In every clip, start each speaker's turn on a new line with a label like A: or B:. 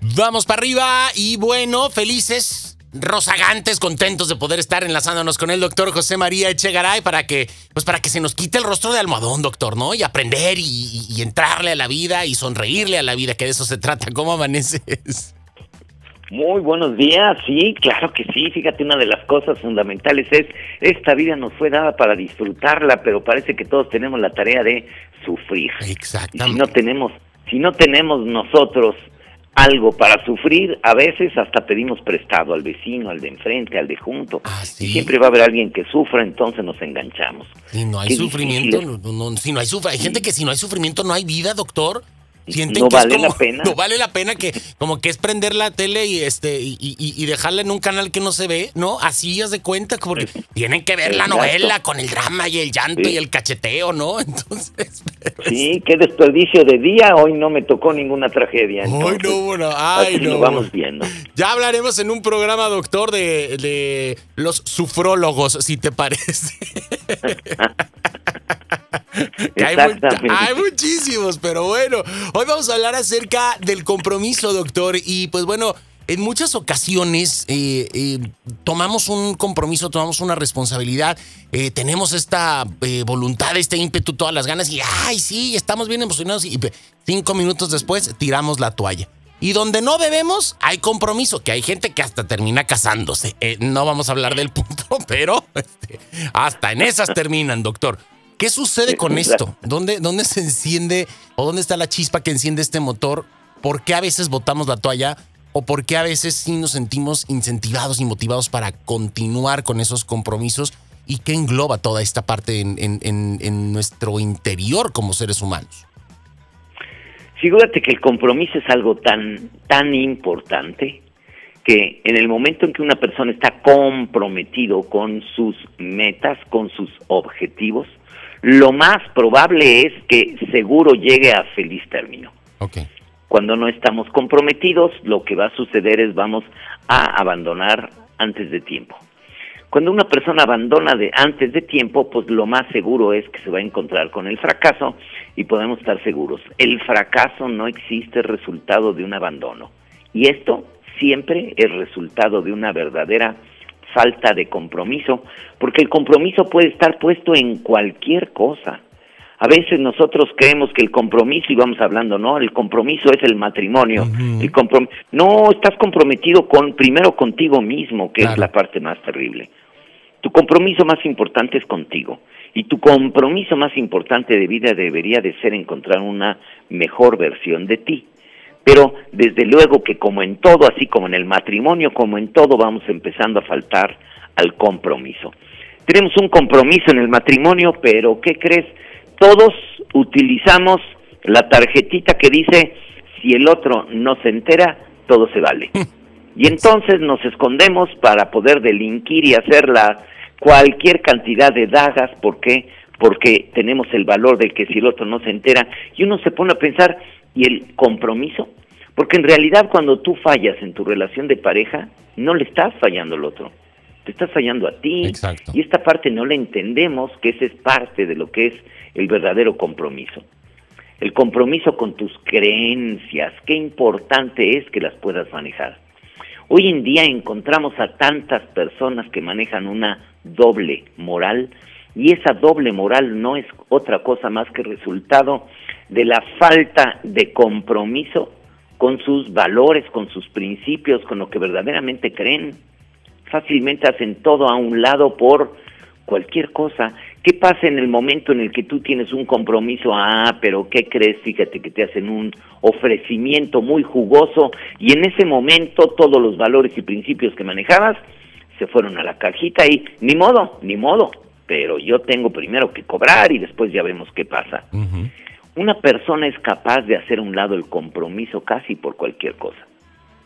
A: Vamos para arriba y bueno, felices, rozagantes, contentos de poder estar enlazándonos con el doctor José María Echegaray para que, pues para que se nos quite el rostro de almohadón, doctor, ¿no? Y aprender y, y entrarle a la vida y sonreírle a la vida, que de eso se trata. ¿Cómo amaneces?
B: Muy buenos días, sí, claro que sí. Fíjate, una de las cosas fundamentales es, esta vida nos fue dada para disfrutarla, pero parece que todos tenemos la tarea de sufrir.
A: Exactamente.
B: Y si no tenemos, si no tenemos nosotros algo para sufrir, a veces hasta pedimos prestado al vecino, al de enfrente, al de junto.
A: Ah, sí.
B: Y siempre va a haber alguien que sufra, entonces nos enganchamos.
A: Si no hay
B: Qué
A: sufrimiento, no, no- si no hay sufra- hay gente que si no hay sufrimiento no hay vida, doctor. Sienten
B: No
A: que es
B: vale
A: como-
B: la pena.
A: No vale la pena que como que es prender la tele y este y, y- y dejarla en un canal que no se ve, ¿no? Así haz de cuenta, porque tienen que ver la novela con el drama y el llanto
B: Sí.
A: y el cacheteo, ¿no? Entonces, es-
B: Sí, qué desperdicio de día. Hoy no me tocó ninguna tragedia.
A: Hoy no hubo una- ay, no.
B: lo vamos viendo.
A: Ya hablaremos en un programa, doctor, de, de los sufrólogos, si te parece. Hay, muchísimos, pero bueno, hoy vamos a hablar acerca del compromiso, doctor. Y pues bueno, en muchas ocasiones eh, eh, tomamos un compromiso, tomamos una responsabilidad, eh, tenemos esta voluntad, este ímpetu, todas las ganas y, ay, sí, estamos bien emocionados y cinco minutos después tiramos la toalla. Y donde no debemos, hay compromiso, que hay gente que hasta termina casándose. Eh, no vamos a hablar del punto, pero este, hasta en esas terminan, doctor. ¿Qué sucede con esto? ¿Dónde, ¿Dónde se enciende o dónde está la chispa que enciende este motor? ¿Por qué a veces botamos la toalla? ¿O por qué a veces sí nos sentimos incentivados y motivados para continuar con esos compromisos? ¿Y qué engloba toda esta parte en, en- en- en nuestro interior como seres humanos?
B: Figúrate que el compromiso es algo tan, tan importante que en el momento en que una persona está comprometido con sus metas, con sus objetivos, lo más probable es que seguro llegue a feliz término. Cuando no estamos comprometidos, lo que va a suceder es vamos a abandonar antes de tiempo. Cuando una persona abandona de antes de tiempo, pues lo más seguro es que se va a encontrar con el fracaso y podemos estar seguros. El fracaso no existe resultado de un abandono. Y esto siempre es resultado de una verdadera falta de compromiso, porque el compromiso puede estar puesto en cualquier cosa. A veces nosotros creemos que el compromiso, y vamos hablando, no, el compromiso es el matrimonio. El comprom- no, estás comprometido con primero contigo mismo, que
A: Claro.
B: es la parte más terrible. Tu compromiso más importante es contigo. Y tu compromiso más importante de vida debería de ser encontrar una mejor versión de ti. Pero desde luego que como en todo, así como en el matrimonio, como en todo, vamos empezando a faltar al compromiso. Tenemos un compromiso en el matrimonio, pero ¿qué crees? Todos utilizamos la tarjetita que dice, si el otro no se entera, todo se vale. Y entonces nos escondemos para poder delinquir y hacer la, cualquier cantidad de dagas. ¿Por qué? Porque tenemos el valor de que si el otro no se entera. Y uno se pone a pensar, ¿y el compromiso? Porque en realidad cuando tú fallas en tu relación de pareja, no le estás fallando al otro. Te estás fallando a ti.
A: Exacto.
B: Y esta parte no la entendemos, que esa es parte de lo que es el verdadero compromiso. El compromiso con tus creencias, qué importante es que las puedas manejar. Hoy en día encontramos a tantas personas que manejan una doble moral y esa doble moral no es otra cosa más que resultado de la falta de compromiso con sus valores, con sus principios, con lo que verdaderamente creen. Fácilmente hacen todo a un lado por cualquier cosa. ¿Qué pasa en el momento en el que tú tienes un compromiso? Ah, pero ¿qué crees? Fíjate que te hacen un ofrecimiento muy jugoso y en ese momento todos los valores y principios que manejabas se fueron a la cajita y ni modo, ni modo. Pero yo tengo primero que cobrar y después ya vemos qué pasa. Una persona es capaz de hacer a un lado el compromiso casi por cualquier cosa.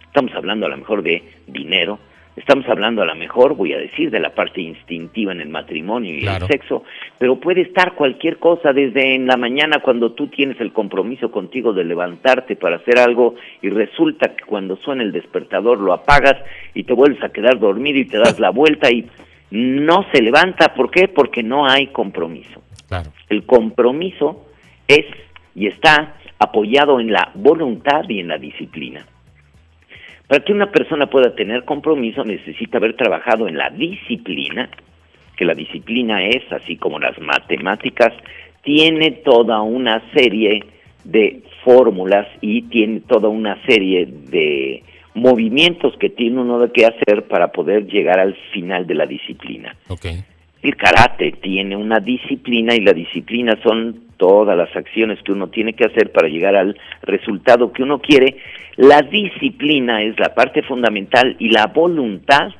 B: Estamos hablando a lo mejor de dinero, estamos hablando a lo mejor, voy a decir, de la parte instintiva en el matrimonio y
A: Claro.
B: el sexo, pero puede estar cualquier cosa desde en la mañana cuando tú tienes el compromiso contigo de levantarte para hacer algo y resulta que cuando suena el despertador lo apagas y te vuelves a quedar dormido y te das la vuelta y no se levanta. ¿Por qué? Porque no hay compromiso.
A: Claro.
B: El compromiso es y está apoyado en la voluntad y en la disciplina. Para que una persona pueda tener compromiso necesita haber trabajado en la disciplina, que la disciplina es, así como las matemáticas, tiene toda una serie de fórmulas y tiene toda una serie de movimientos que tiene uno que hacer para poder llegar al final de la disciplina. El karate tiene una disciplina y la disciplina son todas las acciones que uno tiene que hacer para llegar al resultado que uno quiere. La disciplina es la parte fundamental y la voluntad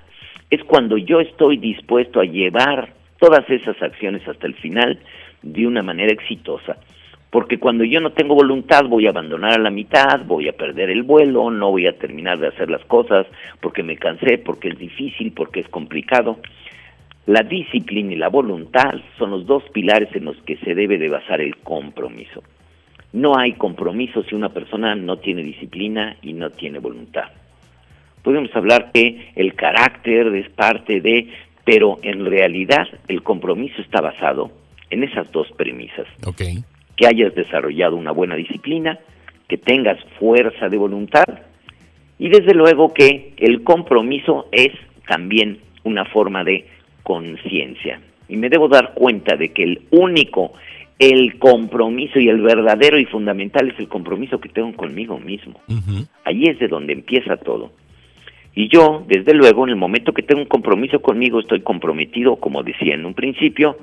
B: es cuando yo estoy dispuesto a llevar todas esas acciones hasta el final de una manera exitosa porque cuando yo no tengo voluntad voy a abandonar a la mitad, voy a perder el vuelo, no voy a terminar de hacer las cosas porque me cansé, porque es difícil, porque es complicado. La disciplina y la voluntad son los dos pilares en los que se debe de basar el compromiso. No hay compromiso si una persona no tiene disciplina y no tiene voluntad. Podemos hablar que el carácter es parte de, pero en realidad el compromiso está basado en esas dos premisas.
A: Okay
B: que hayas desarrollado una buena disciplina, que tengas fuerza de voluntad y desde luego que el compromiso es también una forma de conciencia. Y me debo dar cuenta de que el único, el compromiso y el verdadero y fundamental es el compromiso que tengo conmigo mismo. Ahí es de donde empieza todo. Y yo, desde luego, en el momento que tengo un compromiso conmigo, estoy comprometido, como decía en un principio,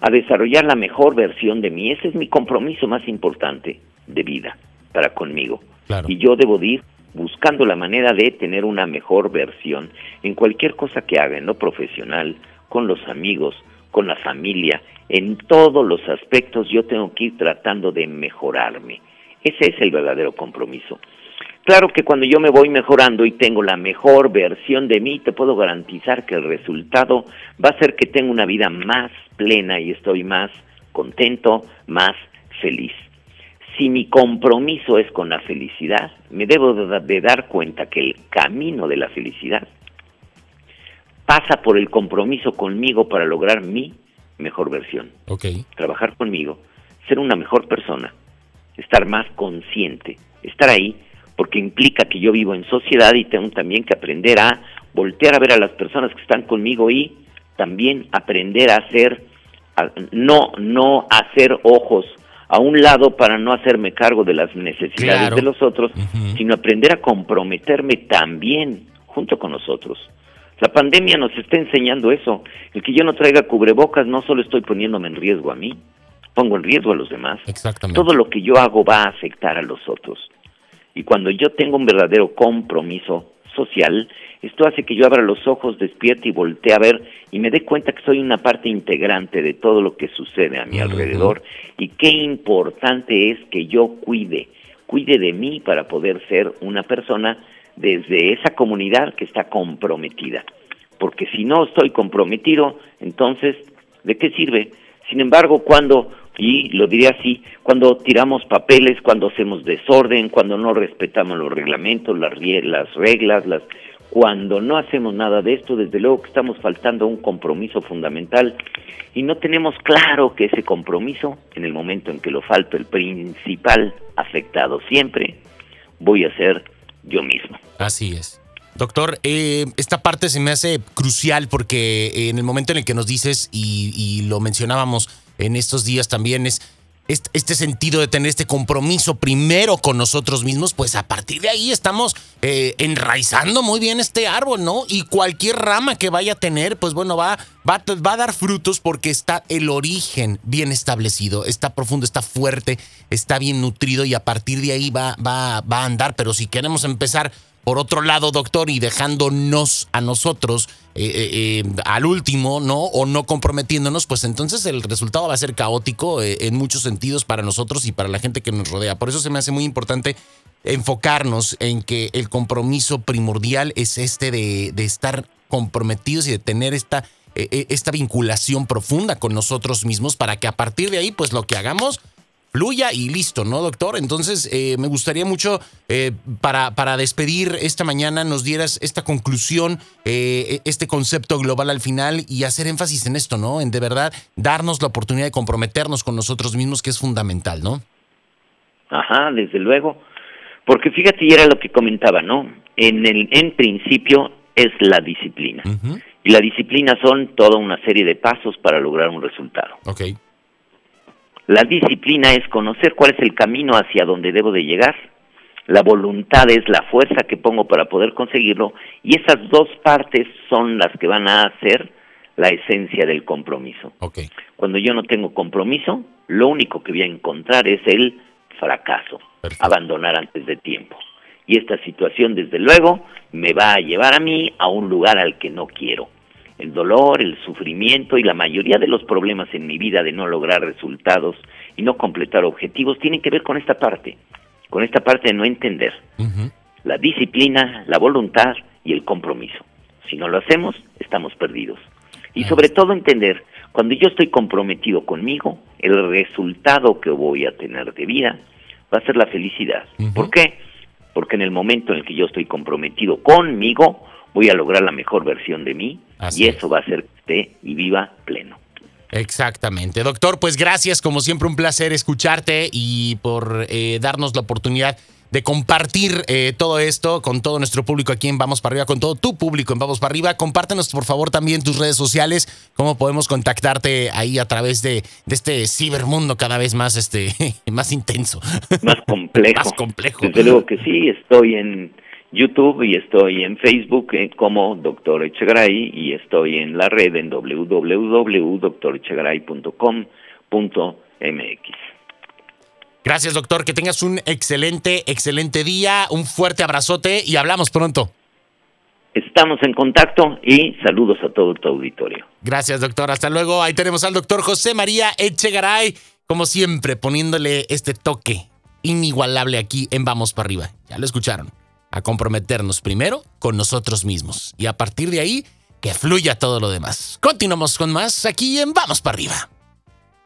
B: a desarrollar la mejor versión de mí. Ese es mi compromiso más importante de vida para conmigo. Y yo debo ir buscando la manera de tener una mejor versión en cualquier cosa que haga, en lo profesional, con los amigos, con la familia, en todos los aspectos yo tengo que ir tratando de mejorarme. Ese es el verdadero compromiso. Claro que cuando yo me voy mejorando y tengo la mejor versión de mí, te puedo garantizar que el resultado va a ser que tengo una vida más plena y estoy más contento, más feliz. Si mi compromiso es con la felicidad, me debo de dar cuenta que el camino de la felicidad pasa por el compromiso conmigo para lograr mi mejor versión. Trabajar conmigo, ser una mejor persona, estar más consciente, estar ahí porque implica que yo vivo en sociedad y tengo también que aprender a voltear a ver a las personas que están conmigo y también aprender a hacer, no, no hacer ojos a un lado para no hacerme cargo de las necesidades de los otros, sino aprender a comprometerme también junto con nosotros. La pandemia nos está enseñando eso. El que yo no traiga cubrebocas no solo estoy poniéndome en riesgo a mí, pongo en riesgo a los demás. Todo lo que yo hago va a afectar a los otros. Y cuando yo tengo un verdadero compromiso social, esto hace que yo abra los ojos, despierte y voltee a ver y me dé cuenta que soy una parte integrante de todo lo que sucede a mi alrededor y qué importante es que yo cuide, cuide de mí para poder ser una persona desde esa comunidad que está comprometida. Porque si no estoy comprometido, entonces, ¿de qué sirve? Sin embargo, cuando y lo diría así, cuando tiramos papeles, cuando hacemos desorden, cuando no respetamos los reglamentos, las, las reglas, las, cuando no hacemos nada de esto, desde luego que estamos faltando un compromiso fundamental y no tenemos claro que ese compromiso, en el momento en que lo falta, el principal afectado siempre, voy a ser yo mismo.
A: Así es. Doctor, eh, esta parte se me hace crucial porque en el momento en el que nos dices, y, y lo mencionábamos, en estos días también es este sentido de tener este compromiso primero con nosotros mismos, pues a partir de ahí estamos eh, enraizando muy bien este árbol, ¿no? Y cualquier rama que vaya a tener, pues bueno, va, va, va a dar frutos porque está el origen bien establecido, está profundo, está fuerte, está bien nutrido y a partir de ahí va, va, va a andar. Pero si queremos empezar por otro lado, doctor, y dejándonos a nosotros eh, eh, eh, al último, ¿no? O no comprometiéndonos, pues entonces el resultado va a ser caótico en muchos sentidos para nosotros y para la gente que nos rodea. Por eso se me hace muy importante enfocarnos en que el compromiso primordial es este de, de estar comprometidos y de tener esta, esta vinculación profunda con nosotros mismos para que a partir de ahí, pues lo que hagamos fluya y listo, ¿no, doctor? Entonces, eh, me gustaría mucho, eh, para, para despedir esta mañana, nos dieras esta conclusión, eh, este concepto global al final y hacer énfasis en esto, ¿no? En de verdad darnos la oportunidad de comprometernos con nosotros mismos, que es fundamental, ¿no?
B: Ajá, desde luego. Porque fíjate, y era lo que comentaba, ¿no? En, el, en principio es la disciplina. Y la disciplina son toda una serie de pasos para lograr un resultado.
A: Okay.
B: La disciplina es conocer cuál es el camino hacia donde debo de llegar. La voluntad es la fuerza que pongo para poder conseguirlo. Y esas dos partes son las que van a hacer la esencia del compromiso.
A: Okay.
B: Cuando yo no tengo compromiso, lo único que voy a encontrar es el fracaso, abandonar antes de tiempo. Y esta situación, desde luego, me va a llevar a mí a un lugar al que no quiero. El dolor, el sufrimiento y la mayoría de los problemas en mi vida de no lograr resultados y no completar objetivos tienen que ver con esta parte, con esta parte de no entender. La disciplina, la voluntad y el compromiso. Si no lo hacemos, estamos perdidos. Y sobre todo entender, cuando yo estoy comprometido conmigo, el resultado que voy a tener de vida va a ser la felicidad. ¿Por qué? Porque en el momento en el que yo estoy comprometido conmigo, voy a lograr la mejor versión de mí y eso va a hacer que esté y viva pleno.
A: Exactamente. Doctor, pues gracias, como siempre un placer escucharte y por eh, darnos la oportunidad de compartir eh, todo esto con todo nuestro público aquí en Vamos para Arriba, con todo tu público en Vamos para Arriba. Compártenos, por favor, también tus redes sociales, cómo podemos contactarte ahí a través de, de este cibermundo cada vez más, este, más intenso.
B: Más complejo.
A: más complejo.
B: Desde luego que sí, estoy en YouTube y estoy en Facebook eh, como Doctor Echegaray y estoy en la red en www.doctorechegaray.com.mx.
A: Gracias, doctor. Que tengas un excelente, excelente día. Un fuerte abrazote y hablamos pronto.
B: Estamos en contacto y saludos a todo tu auditorio.
A: Gracias, doctor. Hasta luego. Ahí tenemos al doctor José María Echegaray, como siempre, poniéndole este toque inigualable aquí en Vamos para arriba. Ya lo escucharon. A comprometernos primero con nosotros mismos y a partir de ahí que fluya todo lo demás. Continuamos con más aquí en Vamos para arriba.